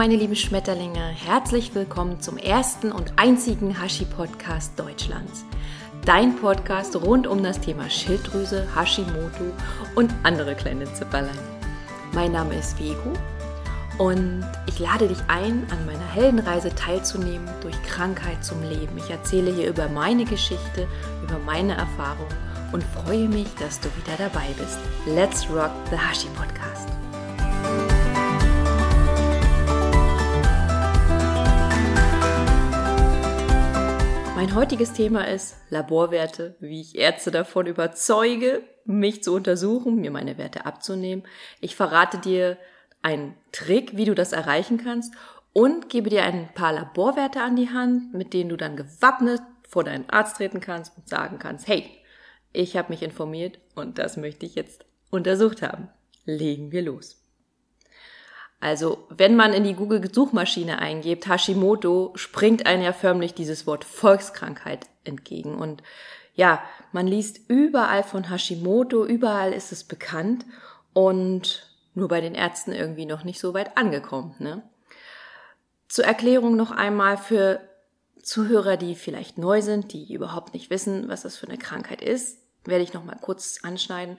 meine lieben Schmetterlinge, herzlich willkommen zum ersten und einzigen Hashi-Podcast Deutschlands. Dein Podcast rund um das Thema Schilddrüse, Hashimoto und andere kleine Zipperlein. Mein Name ist Vegu und ich lade dich ein, an meiner Heldenreise teilzunehmen durch Krankheit zum Leben. Ich erzähle hier über meine Geschichte, über meine Erfahrungen und freue mich, dass du wieder dabei bist. Let's rock the Hashi Podcast. Mein heutiges Thema ist Laborwerte, wie ich Ärzte davon überzeuge, mich zu untersuchen, mir meine Werte abzunehmen. Ich verrate dir einen Trick, wie du das erreichen kannst und gebe dir ein paar Laborwerte an die Hand, mit denen du dann gewappnet vor deinen Arzt treten kannst und sagen kannst, hey, ich habe mich informiert und das möchte ich jetzt untersucht haben. Legen wir los. Also, wenn man in die Google-Suchmaschine eingibt, Hashimoto, springt einem ja förmlich dieses Wort Volkskrankheit entgegen. Und ja, man liest überall von Hashimoto, überall ist es bekannt und nur bei den Ärzten irgendwie noch nicht so weit angekommen. Ne? Zur Erklärung noch einmal für Zuhörer, die vielleicht neu sind, die überhaupt nicht wissen, was das für eine Krankheit ist, werde ich noch mal kurz anschneiden.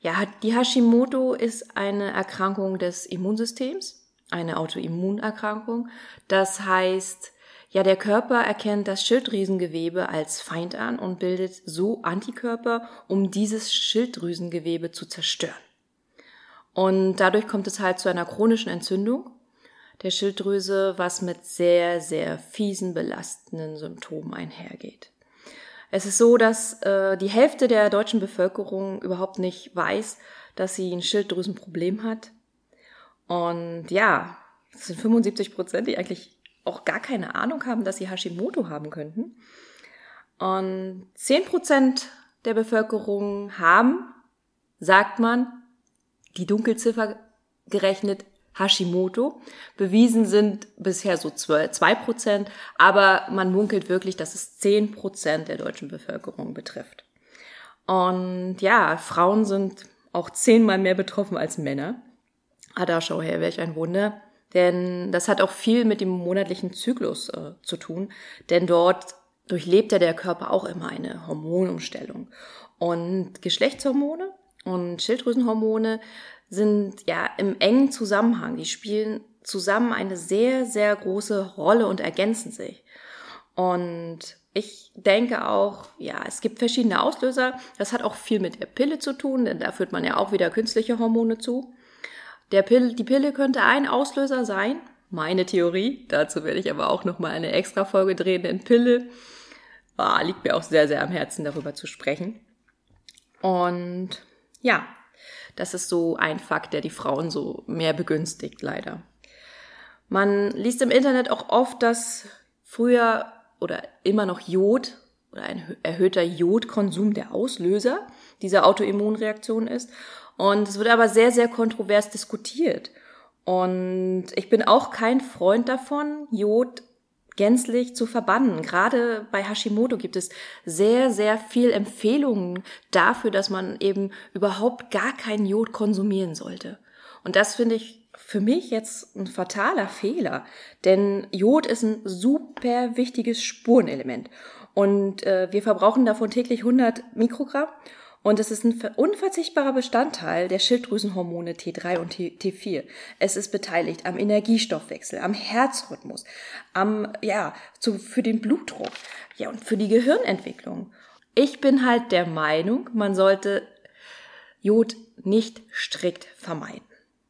Ja, die Hashimoto ist eine Erkrankung des Immunsystems, eine Autoimmunerkrankung. Das heißt, ja, der Körper erkennt das Schilddrüsengewebe als Feind an und bildet so Antikörper, um dieses Schilddrüsengewebe zu zerstören. Und dadurch kommt es halt zu einer chronischen Entzündung der Schilddrüse, was mit sehr, sehr fiesen, belastenden Symptomen einhergeht. Es ist so, dass äh, die Hälfte der deutschen Bevölkerung überhaupt nicht weiß, dass sie ein Schilddrüsenproblem hat. Und ja, es sind 75 Prozent, die eigentlich auch gar keine Ahnung haben, dass sie Hashimoto haben könnten. Und 10 Prozent der Bevölkerung haben, sagt man, die Dunkelziffer gerechnet Hashimoto. Bewiesen sind bisher so zwei Prozent, aber man munkelt wirklich, dass es zehn Prozent der deutschen Bevölkerung betrifft. Und ja, Frauen sind auch zehnmal mehr betroffen als Männer. Ah, da schau her, welch ein Wunder. Denn das hat auch viel mit dem monatlichen Zyklus äh, zu tun, denn dort durchlebt ja der Körper auch immer eine Hormonumstellung. Und Geschlechtshormone und Schilddrüsenhormone sind ja im engen Zusammenhang. Die spielen zusammen eine sehr, sehr große Rolle und ergänzen sich. Und ich denke auch, ja, es gibt verschiedene Auslöser. Das hat auch viel mit der Pille zu tun, denn da führt man ja auch wieder künstliche Hormone zu. Der Pille, die Pille könnte ein Auslöser sein. Meine Theorie. Dazu werde ich aber auch nochmal eine extra Folge drehen, denn Pille ah, liegt mir auch sehr, sehr am Herzen, darüber zu sprechen. Und ja, das ist so ein Fakt, der die Frauen so mehr begünstigt, leider. Man liest im Internet auch oft, dass früher oder immer noch Jod oder ein erhöhter Jodkonsum der Auslöser dieser Autoimmunreaktion ist. Und es wird aber sehr, sehr kontrovers diskutiert. Und ich bin auch kein Freund davon, Jod gänzlich zu verbannen. Gerade bei Hashimoto gibt es sehr, sehr viel Empfehlungen dafür, dass man eben überhaupt gar keinen Jod konsumieren sollte. Und das finde ich für mich jetzt ein fataler Fehler, denn Jod ist ein super wichtiges Spurenelement und äh, wir verbrauchen davon täglich 100 Mikrogramm und es ist ein unverzichtbarer Bestandteil der Schilddrüsenhormone T3 und T4. Es ist beteiligt am Energiestoffwechsel, am Herzrhythmus, am, ja, zu, für den Blutdruck, ja, und für die Gehirnentwicklung. Ich bin halt der Meinung, man sollte Jod nicht strikt vermeiden.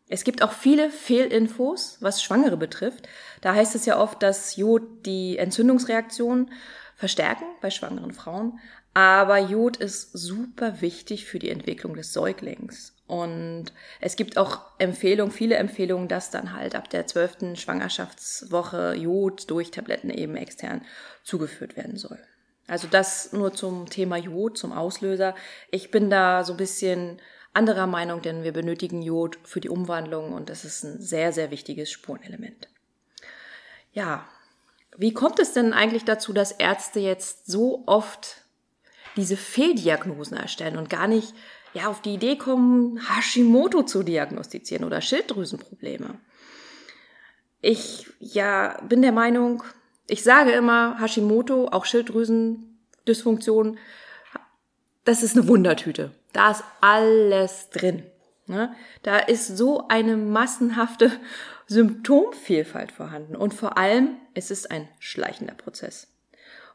Es gibt auch viele Fehlinfos, was Schwangere betrifft. Da heißt es ja oft, dass Jod die Entzündungsreaktion verstärken bei schwangeren Frauen. Aber Jod ist super wichtig für die Entwicklung des Säuglings. Und es gibt auch Empfehlungen, viele Empfehlungen, dass dann halt ab der zwölften Schwangerschaftswoche Jod durch Tabletten eben extern zugeführt werden soll. Also das nur zum Thema Jod, zum Auslöser. Ich bin da so ein bisschen anderer Meinung, denn wir benötigen Jod für die Umwandlung und das ist ein sehr, sehr wichtiges Spurenelement. Ja, wie kommt es denn eigentlich dazu, dass Ärzte jetzt so oft diese Fehldiagnosen erstellen und gar nicht ja, auf die Idee kommen, Hashimoto zu diagnostizieren oder Schilddrüsenprobleme. ich ja bin der Meinung, ich sage immer, Hashimoto, auch Schilddrüsendysfunktion, das ist eine Wundertüte. Da ist alles drin. Ne? Da ist so eine massenhafte Symptomvielfalt vorhanden. Und vor allem, es ist ein schleichender Prozess.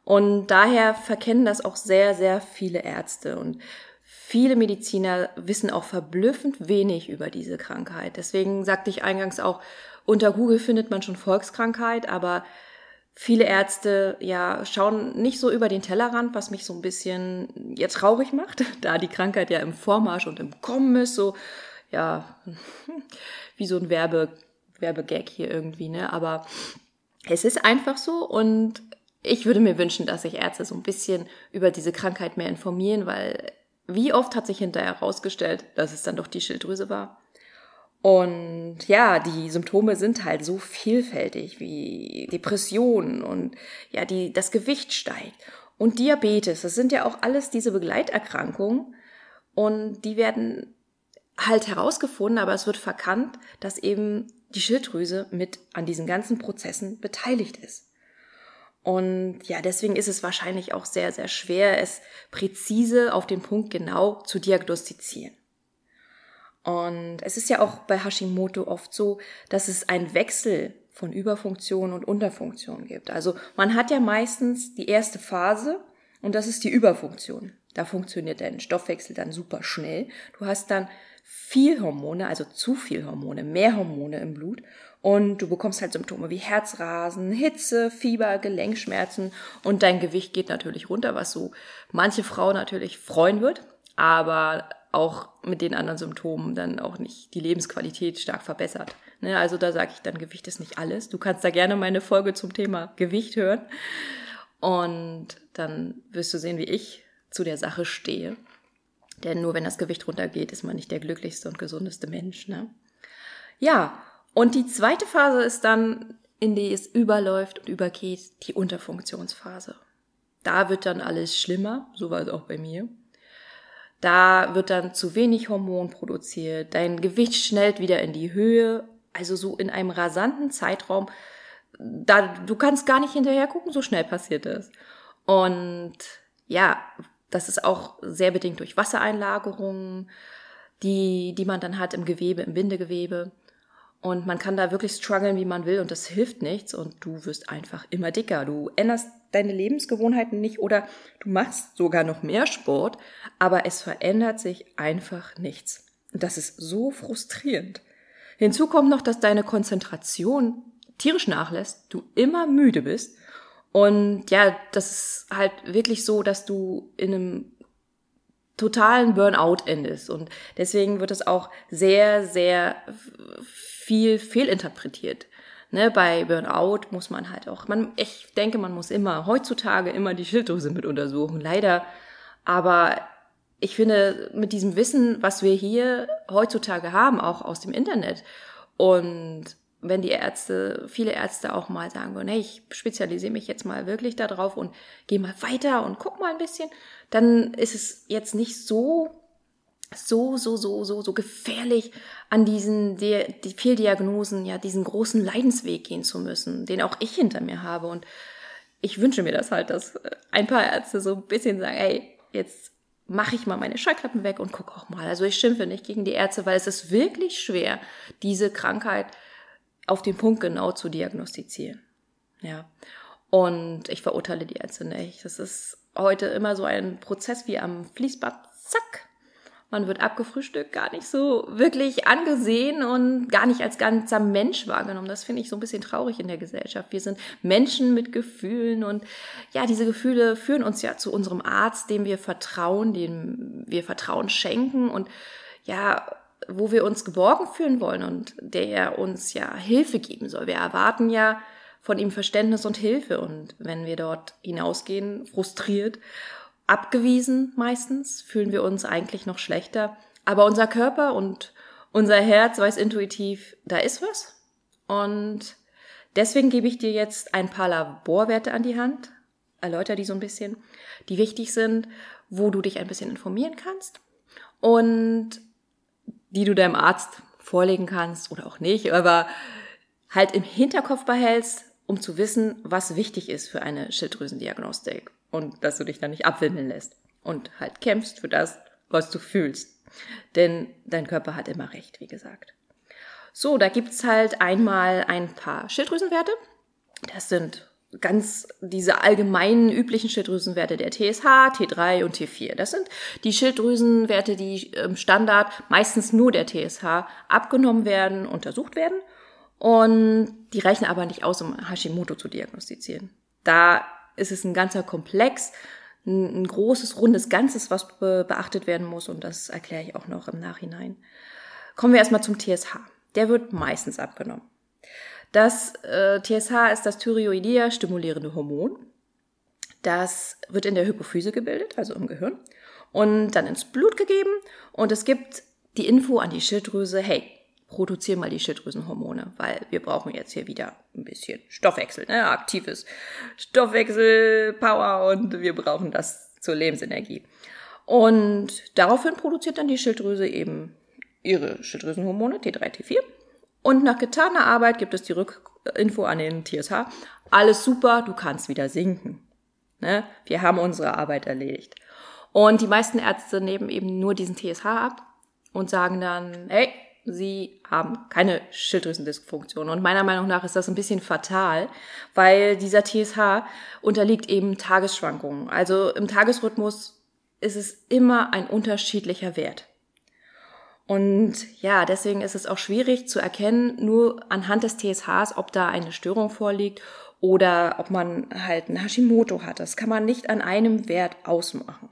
Und daher verkennen das auch sehr, sehr viele Ärzte. Und viele Mediziner wissen auch verblüffend wenig über diese Krankheit. Deswegen sagte ich eingangs auch, unter Google findet man schon Volkskrankheit, aber viele Ärzte ja schauen nicht so über den Tellerrand, was mich so ein bisschen ja traurig macht, da die Krankheit ja im Vormarsch und im Kommen ist, so ja wie so ein Werbe Werbegag hier irgendwie, ne? Aber es ist einfach so und ich würde mir wünschen, dass sich Ärzte so ein bisschen über diese Krankheit mehr informieren, weil wie oft hat sich hinterher herausgestellt, dass es dann doch die Schilddrüse war. Und ja, die Symptome sind halt so vielfältig wie Depressionen und ja, die, das Gewicht steigt und Diabetes. Das sind ja auch alles diese Begleiterkrankungen und die werden halt herausgefunden, aber es wird verkannt, dass eben die Schilddrüse mit an diesen ganzen Prozessen beteiligt ist. Und ja, deswegen ist es wahrscheinlich auch sehr, sehr schwer, es präzise auf den Punkt genau zu diagnostizieren. Und es ist ja auch bei Hashimoto oft so, dass es einen Wechsel von Überfunktion und Unterfunktion gibt. Also man hat ja meistens die erste Phase und das ist die Überfunktion. Da funktioniert dein Stoffwechsel dann super schnell. Du hast dann viel Hormone, also zu viel Hormone, mehr Hormone im Blut und du bekommst halt Symptome wie Herzrasen, Hitze, Fieber, Gelenkschmerzen und dein Gewicht geht natürlich runter, was so manche Frau natürlich freuen wird, aber auch mit den anderen Symptomen dann auch nicht die Lebensqualität stark verbessert. Ne, also da sage ich dann, Gewicht ist nicht alles. Du kannst da gerne meine Folge zum Thema Gewicht hören. Und dann wirst du sehen, wie ich zu der Sache stehe. Denn nur wenn das Gewicht runtergeht, ist man nicht der glücklichste und gesundeste Mensch. Ne? Ja, und die zweite Phase ist dann, in die es überläuft und übergeht, die Unterfunktionsphase. Da wird dann alles schlimmer, so war es auch bei mir. Da wird dann zu wenig Hormon produziert, dein Gewicht schnellt wieder in die Höhe, also so in einem rasanten Zeitraum. Da, du kannst gar nicht hinterher gucken, so schnell passiert das. Und ja, das ist auch sehr bedingt durch Wassereinlagerungen, die, die man dann hat im Gewebe, im Bindegewebe. Und man kann da wirklich strugglen, wie man will, und das hilft nichts. Und du wirst einfach immer dicker. Du änderst deine Lebensgewohnheiten nicht oder du machst sogar noch mehr Sport, aber es verändert sich einfach nichts. Und das ist so frustrierend. Hinzu kommt noch, dass deine Konzentration tierisch nachlässt, du immer müde bist. Und ja, das ist halt wirklich so, dass du in einem totalen Burnout endest. Und deswegen wird es auch sehr, sehr viel fehlinterpretiert. Ne, bei Burnout muss man halt auch, man, ich denke, man muss immer, heutzutage immer die Schilddrüse mit untersuchen, leider. Aber ich finde, mit diesem Wissen, was wir hier heutzutage haben, auch aus dem Internet und wenn die Ärzte, viele Ärzte auch mal sagen würden, hey, ich spezialisiere mich jetzt mal wirklich darauf und gehe mal weiter und guck mal ein bisschen, dann ist es jetzt nicht so so, so, so, so, so gefährlich, an diesen die, die Fehldiagnosen, ja, diesen großen Leidensweg gehen zu müssen, den auch ich hinter mir habe. Und ich wünsche mir das halt, dass ein paar Ärzte so ein bisschen sagen, ey, jetzt mache ich mal meine Schallklappen weg und gucke auch mal. Also ich schimpfe nicht gegen die Ärzte, weil es ist wirklich schwer, diese Krankheit auf den Punkt genau zu diagnostizieren. Ja. Und ich verurteile die Ärzte nicht. Das ist heute immer so ein Prozess wie am Fließband. Zack, man wird abgefrühstückt, gar nicht so wirklich angesehen und gar nicht als ganzer Mensch wahrgenommen. Das finde ich so ein bisschen traurig in der Gesellschaft. Wir sind Menschen mit Gefühlen und ja, diese Gefühle führen uns ja zu unserem Arzt, dem wir vertrauen, dem wir Vertrauen schenken und ja, wo wir uns geborgen fühlen wollen und der uns ja Hilfe geben soll. Wir erwarten ja von ihm Verständnis und Hilfe und wenn wir dort hinausgehen, frustriert abgewiesen meistens, fühlen wir uns eigentlich noch schlechter. Aber unser Körper und unser Herz weiß intuitiv, da ist was. Und deswegen gebe ich dir jetzt ein paar Laborwerte an die Hand, erläutere die so ein bisschen, die wichtig sind, wo du dich ein bisschen informieren kannst und die du deinem Arzt vorlegen kannst oder auch nicht, aber halt im Hinterkopf behältst, um zu wissen, was wichtig ist für eine Schilddrüsendiagnostik und dass du dich dann nicht abwimmeln lässt und halt kämpfst für das, was du fühlst. Denn dein Körper hat immer recht, wie gesagt. So, da gibt's halt einmal ein paar Schilddrüsenwerte. Das sind ganz diese allgemeinen üblichen Schilddrüsenwerte der TSH, T3 und T4. Das sind die Schilddrüsenwerte, die im Standard meistens nur der TSH abgenommen werden, untersucht werden. Und die reichen aber nicht aus, um Hashimoto zu diagnostizieren. Da ist es ein ganzer Komplex, ein, großes, rundes Ganzes, was beachtet werden muss. Und das erkläre ich auch noch im Nachhinein. Kommen wir erstmal zum TSH. Der wird meistens abgenommen. Das äh, TSH ist das Thyreoidea stimulierende Hormon. Das wird in der Hypophyse gebildet, also im Gehirn, und dann ins Blut gegeben. Und es gibt die Info an die Schilddrüse, hey, produziere mal die Schilddrüsenhormone, weil wir brauchen jetzt hier wieder ein bisschen Stoffwechsel, ne? aktives Stoffwechselpower und wir brauchen das zur Lebensenergie. Und daraufhin produziert dann die Schilddrüse eben ihre Schilddrüsenhormone T3, T4 und nach getaner Arbeit gibt es die Rückinfo an den TSH. Alles super, du kannst wieder sinken. Ne? Wir haben unsere Arbeit erledigt. Und die meisten Ärzte nehmen eben nur diesen TSH ab und sagen dann, hey, sie haben keine Schilddrüsendysfunktion. Und meiner Meinung nach ist das ein bisschen fatal, weil dieser TSH unterliegt eben Tagesschwankungen. Also im Tagesrhythmus ist es immer ein unterschiedlicher Wert. Und ja, deswegen ist es auch schwierig zu erkennen, nur anhand des TSHs, ob da eine Störung vorliegt oder ob man halt ein Hashimoto hat. Das kann man nicht an einem Wert ausmachen.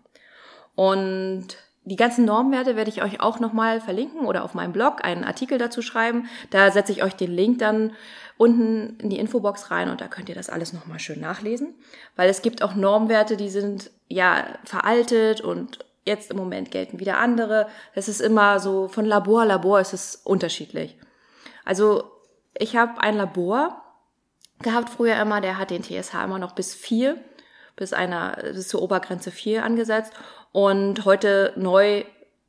Und die ganzen Normwerte werde ich euch auch nochmal verlinken oder auf meinem Blog einen Artikel dazu schreiben. Da setze ich euch den Link dann unten in die Infobox rein und da könnt ihr das alles nochmal schön nachlesen. Weil es gibt auch Normwerte, die sind ja veraltet und Jetzt im Moment gelten wieder andere. Es ist immer so, von Labor Labor ist es unterschiedlich. Also ich habe ein Labor gehabt früher immer, der hat den TSH immer noch bis vier, bis einer, bis zur Obergrenze vier angesetzt. Und heute neu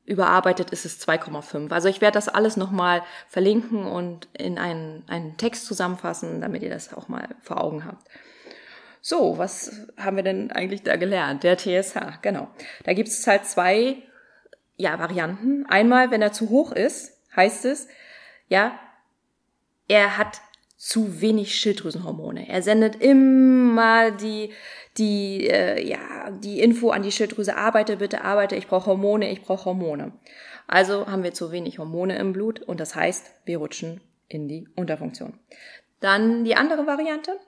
überarbeitet ist es 2,5. Also ich werde das alles nochmal verlinken und in einen, einen Text zusammenfassen, damit ihr das auch mal vor Augen habt. So, was haben wir denn eigentlich da gelernt? Der TSH, genau. Da gibt es halt zwei ja, Varianten. Einmal, wenn er zu hoch ist, heißt es, ja, er hat zu wenig Schilddrüsenhormone. Er sendet immer die, die, äh, ja, die Info an die Schilddrüse, arbeite bitte, arbeite, ich brauche Hormone, ich brauche Hormone. Also haben wir zu wenig Hormone im Blut und das heißt, wir rutschen in die Unterfunktion. Dann die andere Variante,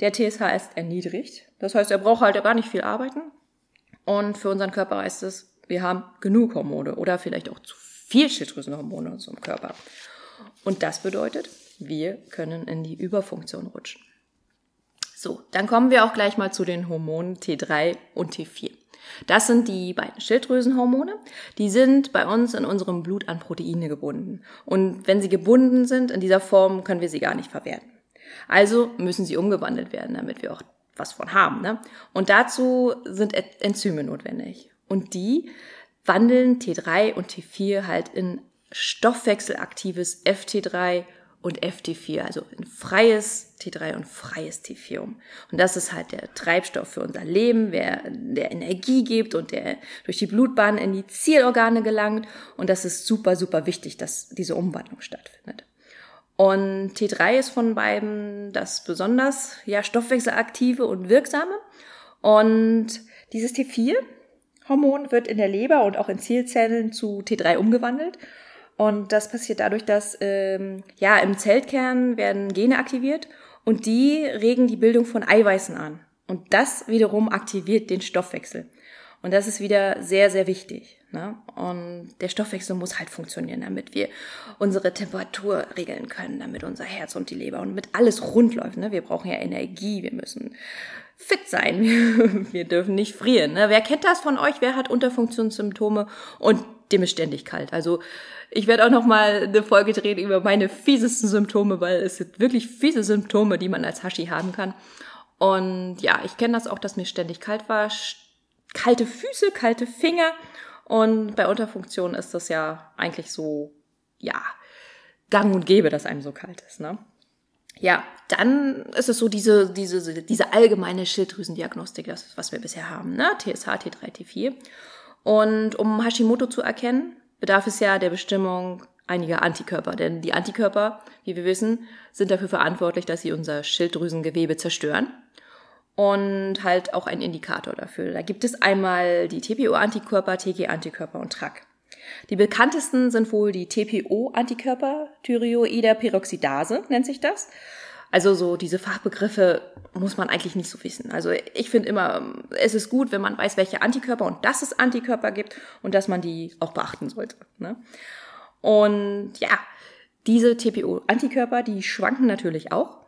der TSH ist erniedrigt. Das heißt, er braucht halt gar nicht viel arbeiten. Und für unseren Körper heißt es, wir haben genug Hormone oder vielleicht auch zu viel Schilddrüsenhormone in unserem Körper. Und das bedeutet, wir können in die Überfunktion rutschen. So, dann kommen wir auch gleich mal zu den Hormonen T3 und T4. Das sind die beiden Schilddrüsenhormone. Die sind bei uns in unserem Blut an Proteine gebunden. Und wenn sie gebunden sind in dieser Form, können wir sie gar nicht verwerten. Also müssen sie umgewandelt werden, damit wir auch was von haben. Ne? Und dazu sind Enzyme notwendig. Und die wandeln T3 und T4 halt in stoffwechselaktives FT3 und FT4, also in freies T3 und freies T4 um. Und das ist halt der Treibstoff für unser Leben, wer, der Energie gibt und der durch die Blutbahn in die Zielorgane gelangt. Und das ist super, super wichtig, dass diese Umwandlung stattfindet. Und T3 ist von beiden das besonders ja, stoffwechselaktive und wirksame. Und dieses T4-Hormon wird in der Leber und auch in Zielzellen zu T3 umgewandelt. Und das passiert dadurch, dass ähm, ja im Zellkern werden Gene aktiviert und die regen die Bildung von Eiweißen an. Und das wiederum aktiviert den Stoffwechsel. Und das ist wieder sehr, sehr wichtig. Ne? Und der Stoffwechsel muss halt funktionieren, damit wir unsere Temperatur regeln können, damit unser Herz und die Leber und mit alles rund läuft. Ne? Wir brauchen ja Energie, wir müssen fit sein, wir dürfen nicht frieren. Ne? Wer kennt das von euch? Wer hat Unterfunktionssymptome und dem ist ständig kalt? Also ich werde auch noch mal eine Folge drehen über meine fiesesten Symptome, weil es sind wirklich fiese Symptome, die man als Hashi haben kann. Und ja, ich kenne das auch, dass mir ständig kalt war, kalte Füße, kalte Finger. Und bei Unterfunktion ist das ja eigentlich so, ja, gang und gäbe, dass einem so kalt ist. Ne? Ja, dann ist es so diese, diese, diese allgemeine Schilddrüsendiagnostik, das, was wir bisher haben, ne? TSH, T3, T4. Und um Hashimoto zu erkennen, bedarf es ja der Bestimmung einiger Antikörper. Denn die Antikörper, wie wir wissen, sind dafür verantwortlich, dass sie unser Schilddrüsengewebe zerstören. Und halt auch ein Indikator dafür. Da gibt es einmal die TPO-Antikörper, TG-Antikörper und TRAC. Die bekanntesten sind wohl die TPO-Antikörper, Thyreoiderperoxidase nennt sich das. Also so diese Fachbegriffe muss man eigentlich nicht so wissen. Also ich finde immer, es ist gut, wenn man weiß, welche Antikörper und dass es Antikörper gibt und dass man die auch beachten sollte. Ne? Und ja, diese TPO-Antikörper, die schwanken natürlich auch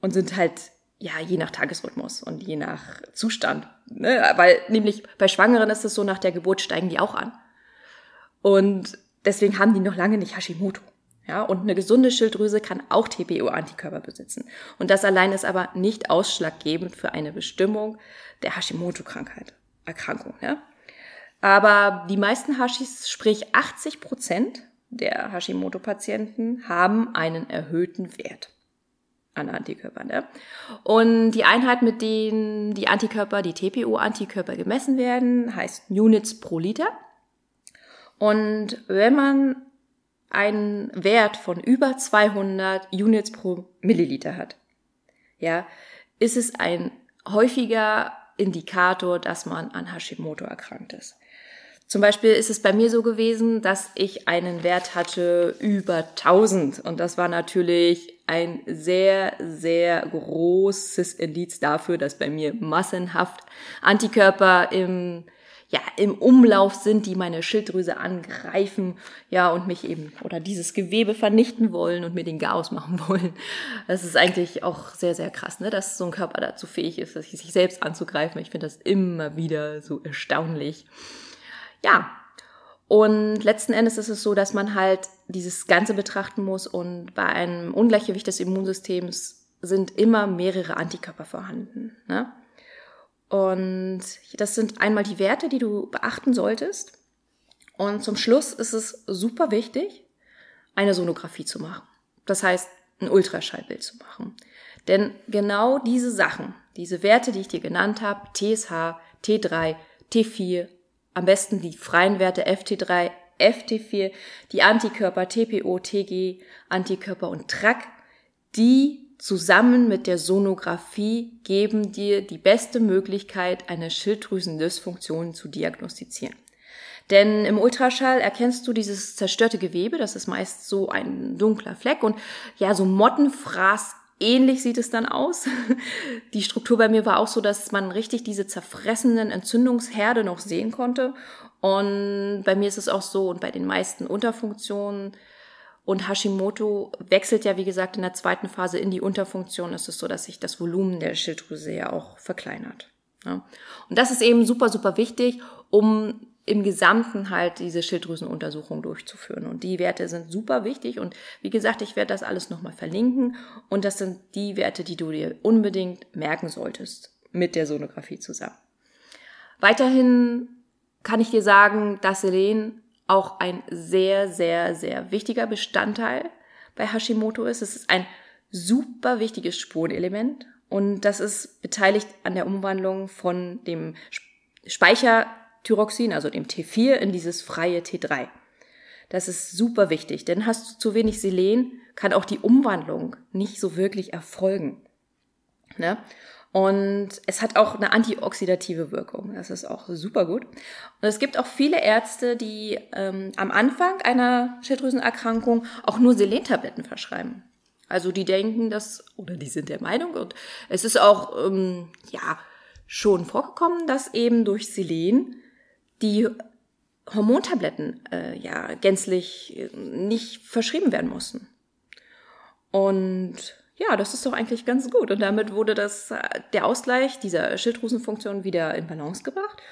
und sind halt ja je nach Tagesrhythmus und je nach Zustand. Ne? Weil nämlich bei Schwangeren ist es so, nach der Geburt steigen die auch an. Und deswegen haben die noch lange nicht Hashimoto. Ja, und eine gesunde Schilddrüse kann auch TPO-Antikörper besitzen. Und das allein ist aber nicht ausschlaggebend für eine Bestimmung der Hashimoto-Krankheit, Erkrankung. Ja? Aber die meisten Hashis, sprich 80 Prozent der Hashimoto-Patienten, haben einen erhöhten Wert an Antikörpern. Ne? Und die Einheit, mit denen die Antikörper, die TPO-Antikörper gemessen werden, heißt Units pro Liter. Und wenn man einen Wert von über 200 Units pro Milliliter hat, ja, ist es ein häufiger Indikator, dass man an Hashimoto erkrankt ist. Zum Beispiel ist es bei mir so gewesen, dass ich einen Wert hatte über 1000 und das war natürlich ein sehr, sehr großes Indiz dafür, dass bei mir massenhaft Antikörper im ja, im Umlauf sind, die meine Schilddrüse angreifen, ja, und mich eben oder dieses Gewebe vernichten wollen und mir den Chaos machen wollen. Das ist eigentlich auch sehr, sehr krass, ne, dass so ein Körper dazu fähig ist, sich selbst anzugreifen. Ich finde das immer wieder so erstaunlich. Ja. Und letzten Endes ist es so, dass man halt dieses Ganze betrachten muss und bei einem Ungleichgewicht des Immunsystems sind immer mehrere Antikörper vorhanden. Ne? Und das sind einmal die Werte, die du beachten solltest. Und zum Schluss ist es super wichtig, eine Sonographie zu machen. Das heißt, ein Ultraschallbild zu machen. Denn genau diese Sachen, diese Werte, die ich dir genannt habe, TSH, T3, T4, am besten die freien Werte FT3, FT4, die Antikörper TPO, TG, Antikörper und TRAC, die zusammen mit der Sonographie geben dir die beste Möglichkeit, eine Schilddrüsendysfunktion zu diagnostizieren. Denn im Ultraschall erkennst du dieses zerstörte Gewebe, das ist meist so ein dunkler Fleck und ja, so Mottenfraß ähnlich sieht es dann aus. Die Struktur bei mir war auch so, dass man richtig diese zerfressenden Entzündungsherde noch sehen konnte. Und bei mir ist es auch so und bei den meisten Unterfunktionen und Hashimoto wechselt ja, wie gesagt, in der zweiten Phase in die Unterfunktion. Es ist so, dass sich das Volumen der Schilddrüse ja auch verkleinert. Ja. Und das ist eben super, super wichtig, um im Gesamten halt diese Schilddrüsenuntersuchung durchzuführen. Und die Werte sind super wichtig. Und wie gesagt, ich werde das alles nochmal verlinken. Und das sind die Werte, die du dir unbedingt merken solltest mit der Sonographie zusammen. Weiterhin kann ich dir sagen, dass Selen auch ein sehr, sehr, sehr wichtiger Bestandteil bei Hashimoto ist. Es ist ein super wichtiges Spurenelement und das ist beteiligt an der Umwandlung von dem Speicherthyroxin, also dem T4, in dieses freie T3. Das ist super wichtig, denn hast du zu wenig Selen, kann auch die Umwandlung nicht so wirklich erfolgen. Ne? Und es hat auch eine antioxidative Wirkung. Das ist auch super gut. Und es gibt auch viele Ärzte, die ähm, am Anfang einer Schilddrüsenerkrankung auch nur Selentabletten verschreiben. Also die denken, dass, oder die sind der Meinung, und es ist auch, ähm, ja, schon vorgekommen, dass eben durch Selen die Hormontabletten äh, ja gänzlich äh, nicht verschrieben werden mussten. Und ja, das ist doch eigentlich ganz gut. Und damit wurde das, der Ausgleich dieser Schilddrüsenfunktion wieder in Balance gebracht.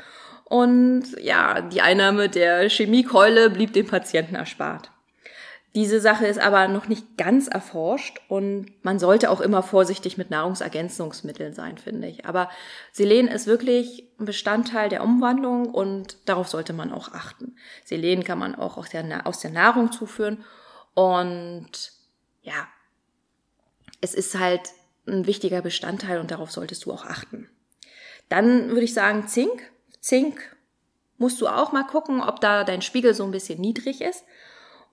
Und ja, die Einnahme der Chemiekeule blieb dem Patienten erspart. Diese Sache ist aber noch nicht ganz erforscht und man sollte auch immer vorsichtig mit Nahrungsergänzungsmitteln sein, finde ich. Aber Selen ist wirklich ein Bestandteil der Umwandlung und darauf sollte man auch achten. Selen kann man auch aus der, aus der Nahrung zuführen und ja, es ist halt ein wichtiger Bestandteil und darauf solltest du auch achten. Dann würde ich sagen Zink. Zink musst du auch mal gucken, ob da dein Spiegel so ein bisschen niedrig ist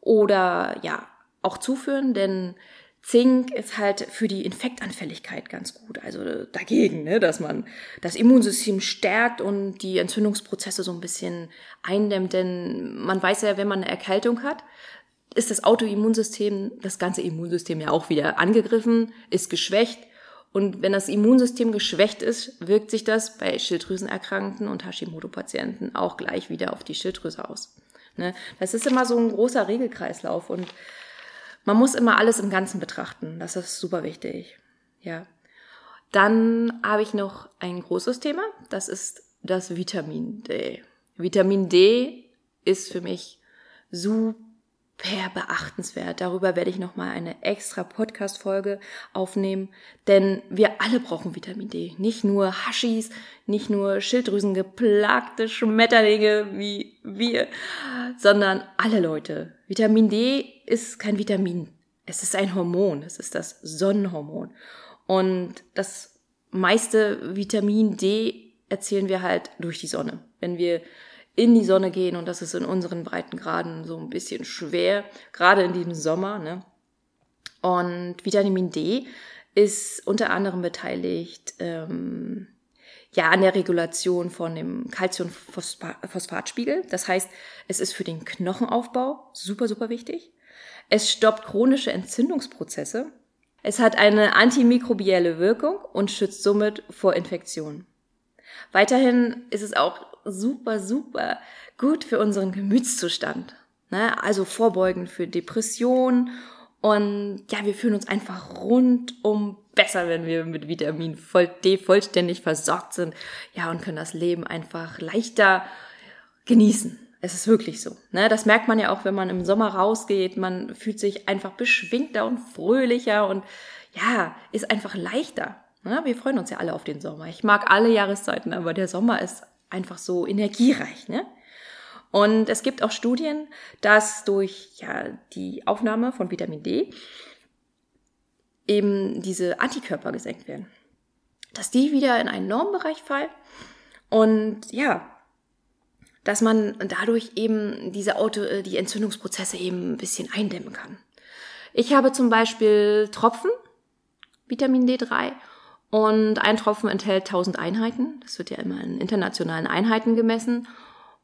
oder ja, auch zuführen, denn Zink ist halt für die Infektanfälligkeit ganz gut, also dagegen, ne, dass man das Immunsystem stärkt und die Entzündungsprozesse so ein bisschen eindämmt, denn man weiß ja, wenn man eine Erkältung hat, ist das Autoimmunsystem, das ganze Immunsystem ja auch wieder angegriffen, ist geschwächt. Und wenn das Immunsystem geschwächt ist, wirkt sich das bei Schilddrüsenerkrankten und Hashimoto-Patienten auch gleich wieder auf die Schilddrüse aus. Ne? Das ist immer so ein großer Regelkreislauf und man muss immer alles im Ganzen betrachten. Das ist super wichtig. Ja. Dann habe ich noch ein großes Thema. Das ist das Vitamin D. Vitamin D ist für mich super beachtenswert. Darüber werde ich nochmal eine extra Podcast-Folge aufnehmen, denn wir alle brauchen Vitamin D. Nicht nur Haschis, nicht nur Schilddrüsengeplagte Schmetterlinge wie wir, sondern alle Leute. Vitamin D ist kein Vitamin. Es ist ein Hormon. Es ist das Sonnenhormon. Und das meiste Vitamin D erzielen wir halt durch die Sonne. Wenn wir in die Sonne gehen und das ist in unseren Breitengraden so ein bisschen schwer, gerade in diesem Sommer. Ne? Und Vitamin D ist unter anderem beteiligt ähm, ja an der Regulation von dem Calciumphosphatspiegel. Das heißt, es ist für den Knochenaufbau super super wichtig. Es stoppt chronische Entzündungsprozesse. Es hat eine antimikrobielle Wirkung und schützt somit vor Infektionen. Weiterhin ist es auch super, super gut für unseren Gemütszustand. Ne? Also vorbeugend für Depressionen. Und ja, wir fühlen uns einfach rundum besser, wenn wir mit Vitamin D vollständig versorgt sind. Ja, und können das Leben einfach leichter genießen. Es ist wirklich so. Ne? Das merkt man ja auch, wenn man im Sommer rausgeht. Man fühlt sich einfach beschwingter und fröhlicher und ja, ist einfach leichter. Ne? Wir freuen uns ja alle auf den Sommer. Ich mag alle Jahreszeiten, aber der Sommer ist einfach so energiereich. Ne? Und es gibt auch Studien, dass durch ja, die Aufnahme von Vitamin D eben diese Antikörper gesenkt werden. Dass die wieder in einen Normbereich fallen und ja, dass man dadurch eben diese Auto, äh, die Entzündungsprozesse eben ein bisschen eindämmen kann. Ich habe zum Beispiel Tropfen, Vitamin D3 und ein Tropfen enthält 1000 Einheiten. Das wird ja immer in internationalen Einheiten gemessen.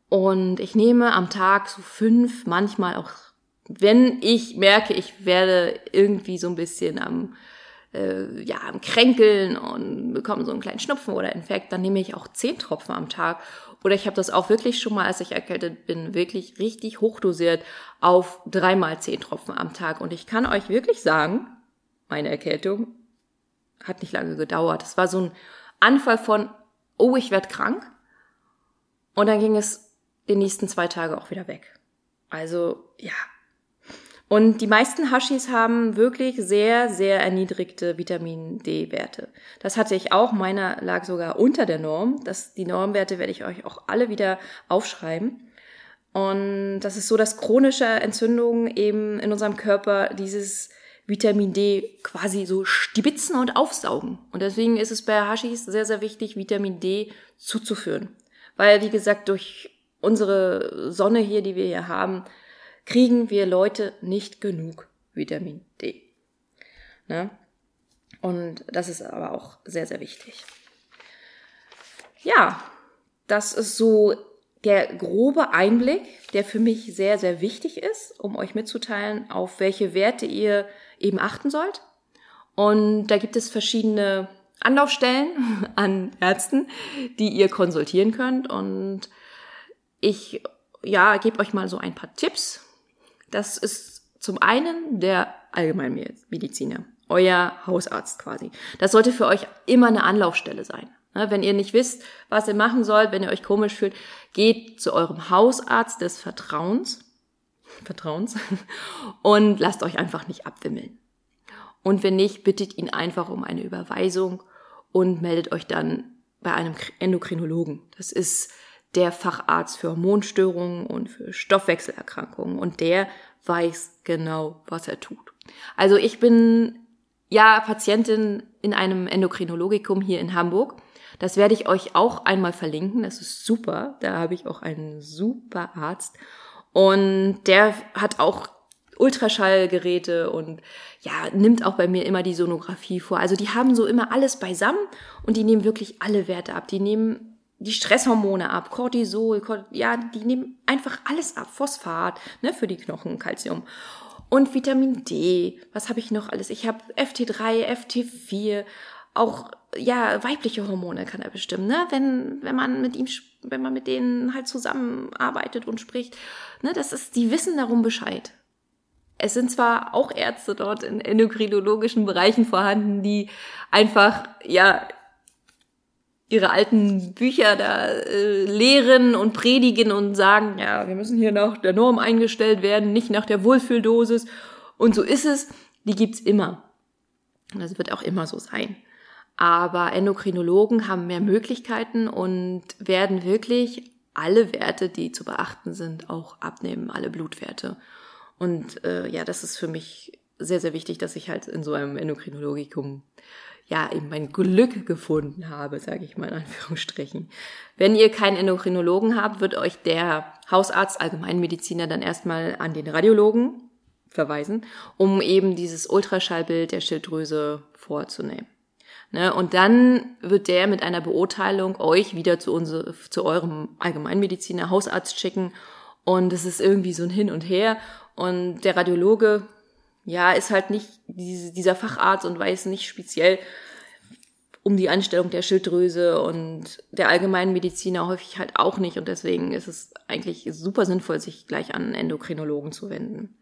Und ich nehme am Tag so fünf, manchmal auch, wenn ich merke, ich werde irgendwie so ein bisschen am, äh, ja, am Kränkeln und bekomme so einen kleinen Schnupfen oder Infekt, dann nehme ich auch zehn Tropfen am Tag. Oder ich habe das auch wirklich schon mal, als ich erkältet bin, wirklich richtig hochdosiert auf dreimal zehn Tropfen am Tag. Und ich kann euch wirklich sagen, meine Erkältung hat nicht lange gedauert. Es war so ein Anfall von, oh, ich werde krank. Und dann ging es den nächsten zwei Tage auch wieder weg. Also, ja. Und die meisten Hashis haben wirklich sehr, sehr erniedrigte Vitamin D-Werte. Das hatte ich auch. Meiner lag sogar unter der Norm. Das, die Normwerte werde ich euch auch alle wieder aufschreiben. Und das ist so, dass chronische Entzündungen eben in unserem Körper dieses Vitamin D quasi so stibitzen und aufsaugen. Und deswegen ist es bei Hashis sehr, sehr wichtig, Vitamin D zuzuführen. Weil, wie gesagt, durch unsere Sonne hier, die wir hier haben, kriegen wir Leute nicht genug Vitamin D. Ne? Und das ist aber auch sehr, sehr wichtig. Ja, das ist so der grobe Einblick, der für mich sehr, sehr wichtig ist, um euch mitzuteilen, auf welche Werte ihr eben achten sollt. Und da gibt es verschiedene Anlaufstellen an Ärzten, die ihr konsultieren könnt. Und ich, ja, gebe euch mal so ein paar Tipps. Das ist zum einen der Allgemeinmediziner, euer Hausarzt quasi. Das sollte für euch immer eine Anlaufstelle sein. Wenn ihr nicht wisst, was ihr machen sollt, wenn ihr euch komisch fühlt, geht zu eurem Hausarzt des Vertrauens Vertrauens und lasst euch einfach nicht abwimmeln. Und wenn nicht, bittet ihn einfach um eine Überweisung und meldet euch dann bei einem Endokrinologen. Das ist der Facharzt für Hormonstörungen und für Stoffwechselerkrankungen und der weiß genau, was er tut. Also ich bin ja Patientin in einem Endokrinologikum hier in Hamburg. Das werde ich euch auch einmal verlinken. Das ist super. Da habe ich auch einen super Arzt. Und der hat auch Ultraschallgeräte und ja, nimmt auch bei mir immer die Sonographie vor. Also die haben so immer alles beisammen und die nehmen wirklich alle Werte ab. Die nehmen die Stresshormone ab, Cortisol, ja, die nehmen einfach alles ab, Phosphat, ne, für die Knochen, Calcium. Und Vitamin D, was habe ich noch alles? Ich habe FT3, FT4, auch ja, weibliche Hormone kann er bestimmen, ne? Wenn wenn man mit ihm wenn man mit denen halt zusammenarbeitet und spricht, ne, das ist die wissen darum Bescheid. Es sind zwar auch Ärzte dort in endokrinologischen Bereichen vorhanden, die einfach ja ihre alten Bücher da äh, lehren und predigen und sagen, ja, wir müssen hier nach der Norm eingestellt werden, nicht nach der Wohlfühldosis. Und so ist es. Die gibt's immer. Und das wird auch immer so sein. Aber Endokrinologen haben mehr Möglichkeiten und werden wirklich alle Werte, die zu beachten sind, auch abnehmen, alle Blutwerte. Und äh, ja, das ist für mich sehr, sehr wichtig, dass ich halt in so einem Endokrinologikum ja eben mein Glück gefunden habe, sage ich mal in Anführungsstrichen. Wenn ihr keinen Endokrinologen habt, wird euch der Hausarzt, Allgemeinmediziner dann erstmal an den Radiologen verweisen, um eben dieses Ultraschallbild der Schilddrüse vorzunehmen. Ne? Und dann wird der mit einer Beurteilung euch wieder zu, unser, zu eurem Allgemeinmediziner, Hausarzt schicken. Und es ist irgendwie so ein Hin und Her. Und der Radiologe ja, ist halt nicht dieser Facharzt und weiß nicht speziell um die Anstellung der Schilddrüse und der allgemeinen Mediziner häufig halt auch nicht. Und deswegen ist es eigentlich super sinnvoll, sich gleich an Endokrinologen zu wenden.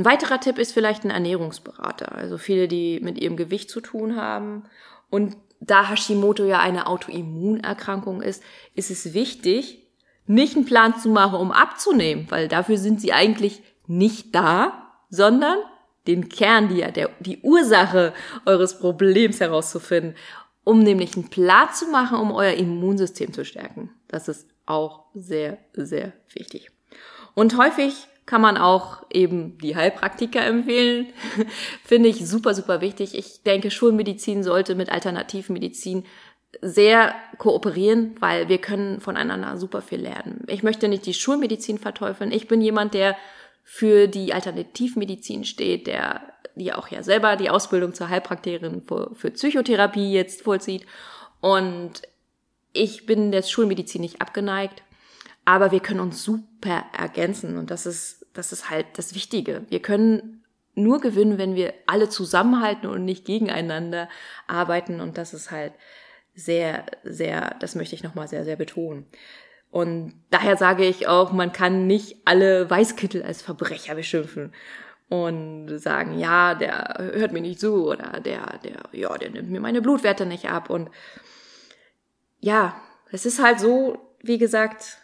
Ein weiterer Tipp ist vielleicht ein Ernährungsberater. Also viele, die mit ihrem Gewicht zu tun haben. Und da Hashimoto ja eine Autoimmunerkrankung ist, ist es wichtig, nicht einen Plan zu machen, um abzunehmen, weil dafür sind sie eigentlich nicht da, sondern den Kern, die, der, die Ursache eures Problems herauszufinden, um nämlich einen Platz zu machen, um euer Immunsystem zu stärken. Das ist auch sehr, sehr wichtig. Und häufig kann man auch eben die Heilpraktiker empfehlen. Finde ich super, super wichtig. Ich denke, Schulmedizin sollte mit Alternativmedizin sehr kooperieren, weil wir können voneinander super viel lernen. Ich möchte nicht die Schulmedizin verteufeln. Ich bin jemand, der für die Alternativmedizin steht, der die auch ja selber die Ausbildung zur Heilpraktikerin für, für Psychotherapie jetzt vollzieht. Und ich bin der Schulmedizin nicht abgeneigt, aber wir können uns super ergänzen und das ist, das ist halt das Wichtige. Wir können nur gewinnen, wenn wir alle zusammenhalten und nicht gegeneinander arbeiten und das ist halt sehr, sehr, das möchte ich nochmal sehr, sehr betonen. Und daher sage ich auch, man kann nicht alle Weißkittel als Verbrecher beschimpfen und sagen, ja, der hört mir nicht zu oder der, der, ja, der nimmt mir meine Blutwerte nicht ab. Und ja, es ist halt so, wie gesagt,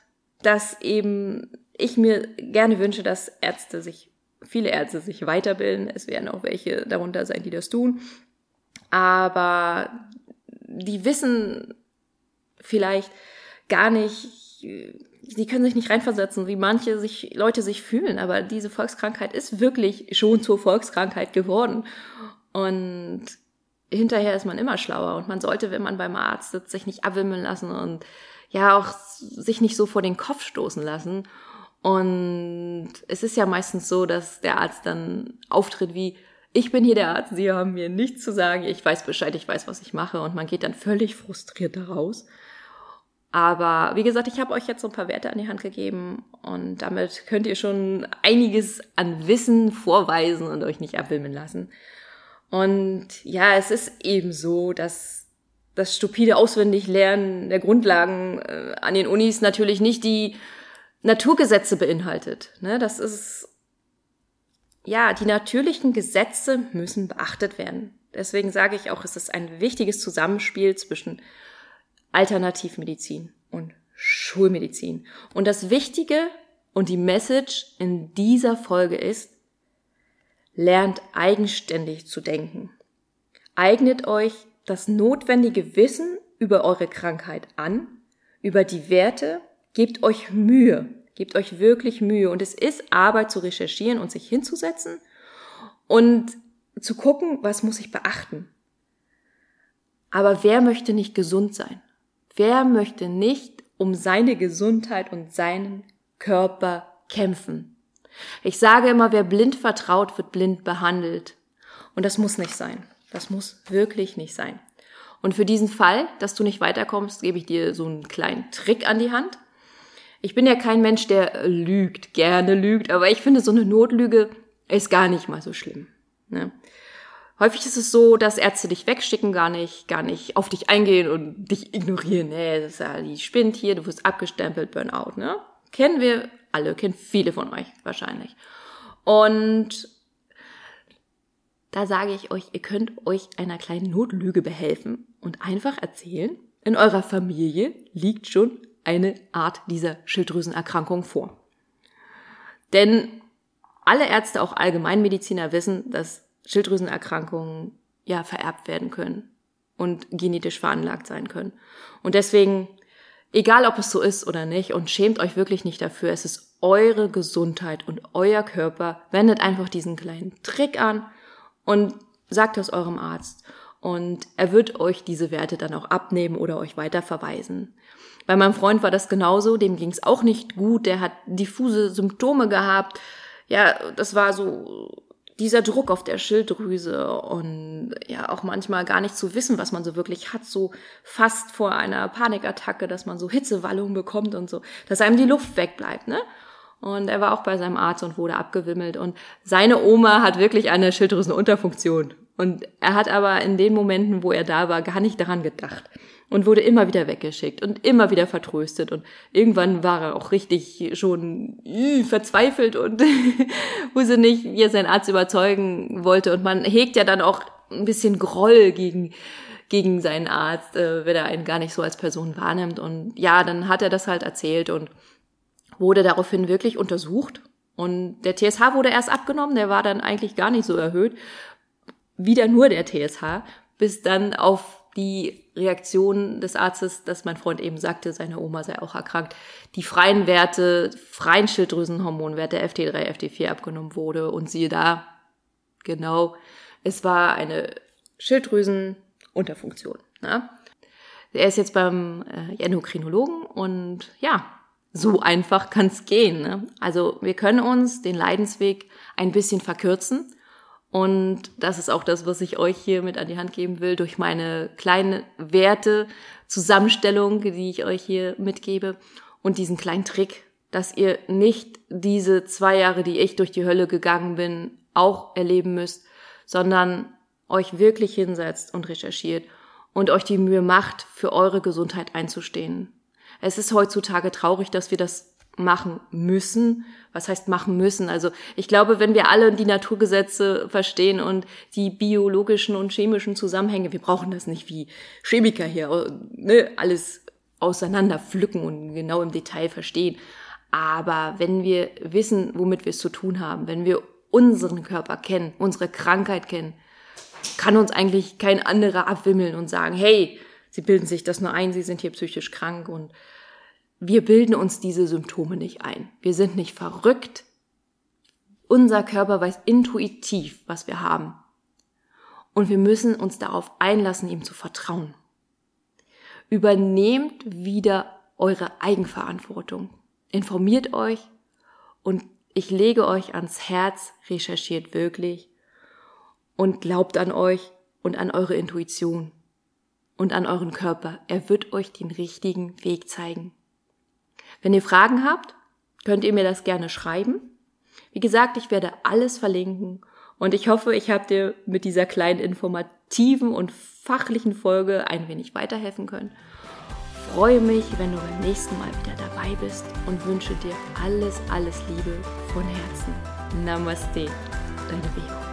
dass eben ich mir gerne wünsche, dass Ärzte sich, viele Ärzte sich weiterbilden. Es werden auch welche darunter sein, die das tun. Aber die wissen vielleicht gar nicht, sie können sich nicht reinversetzen, wie manche sich, Leute sich fühlen, aber diese Volkskrankheit ist wirklich schon zur Volkskrankheit geworden. Und hinterher ist man immer schlauer und man sollte, wenn man beim Arzt sitzt, sich nicht abwimmeln lassen und ja auch sich nicht so vor den Kopf stoßen lassen. Und es ist ja meistens so, dass der Arzt dann auftritt wie, ich bin hier der Arzt, Sie haben mir nichts zu sagen, ich weiß Bescheid, ich weiß, was ich mache und man geht dann völlig frustriert daraus. Aber wie gesagt, ich habe euch jetzt so ein paar Werte an die Hand gegeben und damit könnt ihr schon einiges an Wissen vorweisen und euch nicht abwimmeln lassen. Und ja, es ist eben so, dass das stupide Auswendiglernen der Grundlagen äh, an den Unis natürlich nicht die Naturgesetze beinhaltet. Ne? Das ist, ja, die natürlichen Gesetze müssen beachtet werden. Deswegen sage ich auch, es ist ein wichtiges Zusammenspiel zwischen Alternativmedizin und Schulmedizin. Und das Wichtige und die Message in dieser Folge ist, lernt eigenständig zu denken. Eignet euch das notwendige Wissen über eure Krankheit an, über die Werte, gebt euch Mühe, gebt euch wirklich Mühe. Und es ist Arbeit zu recherchieren und sich hinzusetzen. Und zu gucken, was muss ich beachten. Aber wer möchte nicht gesund sein? Wer möchte nicht um seine Gesundheit und seinen Körper kämpfen? Ich sage immer, wer blind vertraut, wird blind behandelt. Und das muss nicht sein. Das muss wirklich nicht sein. Und für diesen Fall, dass du nicht weiterkommst, gebe ich dir so einen kleinen Trick an die Hand. Ich bin ja kein Mensch, der lügt, gerne lügt, aber ich finde, so eine Notlüge ist gar nicht mal so schlimm. Ne? Häufig ist es so, dass Ärzte dich wegschicken, gar nicht, gar nicht auf dich eingehen und dich ignorieren. Nee, das ist ja, die spinnt hier, du wirst abgestempelt, Burnout, ne? Kennen wir alle, kennen viele von euch wahrscheinlich. Und da sage ich euch, ihr könnt euch einer kleinen Notlüge behelfen und einfach erzählen, in eurer Familie liegt schon eine Art dieser Schilddrüsenerkrankung vor. Denn alle Ärzte, auch Allgemeinmediziner wissen, dass Schilddrüsenerkrankungen ja vererbt werden können und genetisch veranlagt sein können. Und deswegen, egal ob es so ist oder nicht, und schämt euch wirklich nicht dafür, es ist eure Gesundheit und euer Körper. Wendet einfach diesen kleinen Trick an und sagt es eurem Arzt. Und er wird euch diese Werte dann auch abnehmen oder euch weiter verweisen. Bei meinem Freund war das genauso, dem ging es auch nicht gut, der hat diffuse Symptome gehabt. Ja, das war so dieser Druck auf der Schilddrüse und ja auch manchmal gar nicht zu wissen, was man so wirklich hat, so fast vor einer Panikattacke, dass man so Hitzewallung bekommt und so, dass einem die Luft wegbleibt, ne? Und er war auch bei seinem Arzt und wurde abgewimmelt. Und seine Oma hat wirklich eine Schilddrüsenunterfunktion. Und er hat aber in den Momenten, wo er da war, gar nicht daran gedacht. Und wurde immer wieder weggeschickt und immer wieder vertröstet. Und irgendwann war er auch richtig schon äh, verzweifelt und wusste nicht, wie er seinen Arzt überzeugen wollte. Und man hegt ja dann auch ein bisschen Groll gegen gegen seinen Arzt, äh, wenn er einen gar nicht so als Person wahrnimmt. Und ja, dann hat er das halt erzählt und wurde daraufhin wirklich untersucht und der TSH wurde erst abgenommen, der war dann eigentlich gar nicht so erhöht, wieder nur der TSH, bis dann auf die Reaktion des Arztes, dass mein Freund eben sagte, seine Oma sei auch erkrankt, die freien Werte, freien Schilddrüsenhormonwerte FT3, FT4 abgenommen wurde und siehe da, genau, es war eine Schilddrüsenunterfunktion. Ne? Er ist jetzt beim äh, Endokrinologen und ja, so einfach kann es gehen. Ne? Also wir können uns den Leidensweg ein bisschen verkürzen und das ist auch das, was ich euch hier mit an die Hand geben will, durch meine kleine Werte, Zusammenstellung, die ich euch hier mitgebe und diesen kleinen Trick, dass ihr nicht diese zwei Jahre, die ich durch die Hölle gegangen bin, auch erleben müsst, sondern euch wirklich hinsetzt und recherchiert und euch die Mühe macht, für eure Gesundheit einzustehen. Es ist heutzutage traurig, dass wir das machen müssen. Was heißt machen müssen? Also ich glaube, wenn wir alle die Naturgesetze verstehen und die biologischen und chemischen Zusammenhänge, wir brauchen das nicht wie Chemiker hier, ne, alles auseinander pflücken und genau im Detail verstehen. Aber wenn wir wissen, womit wir es zu tun haben, wenn wir unseren Körper kennen, unsere Krankheit kennen, kann uns eigentlich kein anderer abwimmeln und sagen, hey, Sie bilden sich das nur ein, Sie sind hier psychisch krank und wir bilden uns diese Symptome nicht ein. Wir sind nicht verrückt. Unser Körper weiß intuitiv, was wir haben. Und wir müssen uns darauf einlassen, ihm zu vertrauen. Übernehmt wieder eure Eigenverantwortung. Informiert euch und ich lege euch ans Herz, recherchiert wirklich und glaubt an euch und an eure Intuition und an euren Körper. Er wird euch den richtigen Weg zeigen. Wenn ihr Fragen habt, könnt ihr mir das gerne schreiben. Wie gesagt, ich werde alles verlinken und ich hoffe, ich habe dir mit dieser kleinen informativen und fachlichen Folge ein wenig weiterhelfen können. Freue mich, wenn du beim nächsten Mal wieder dabei bist und wünsche dir alles, alles Liebe von Herzen. Namaste, deine Vero.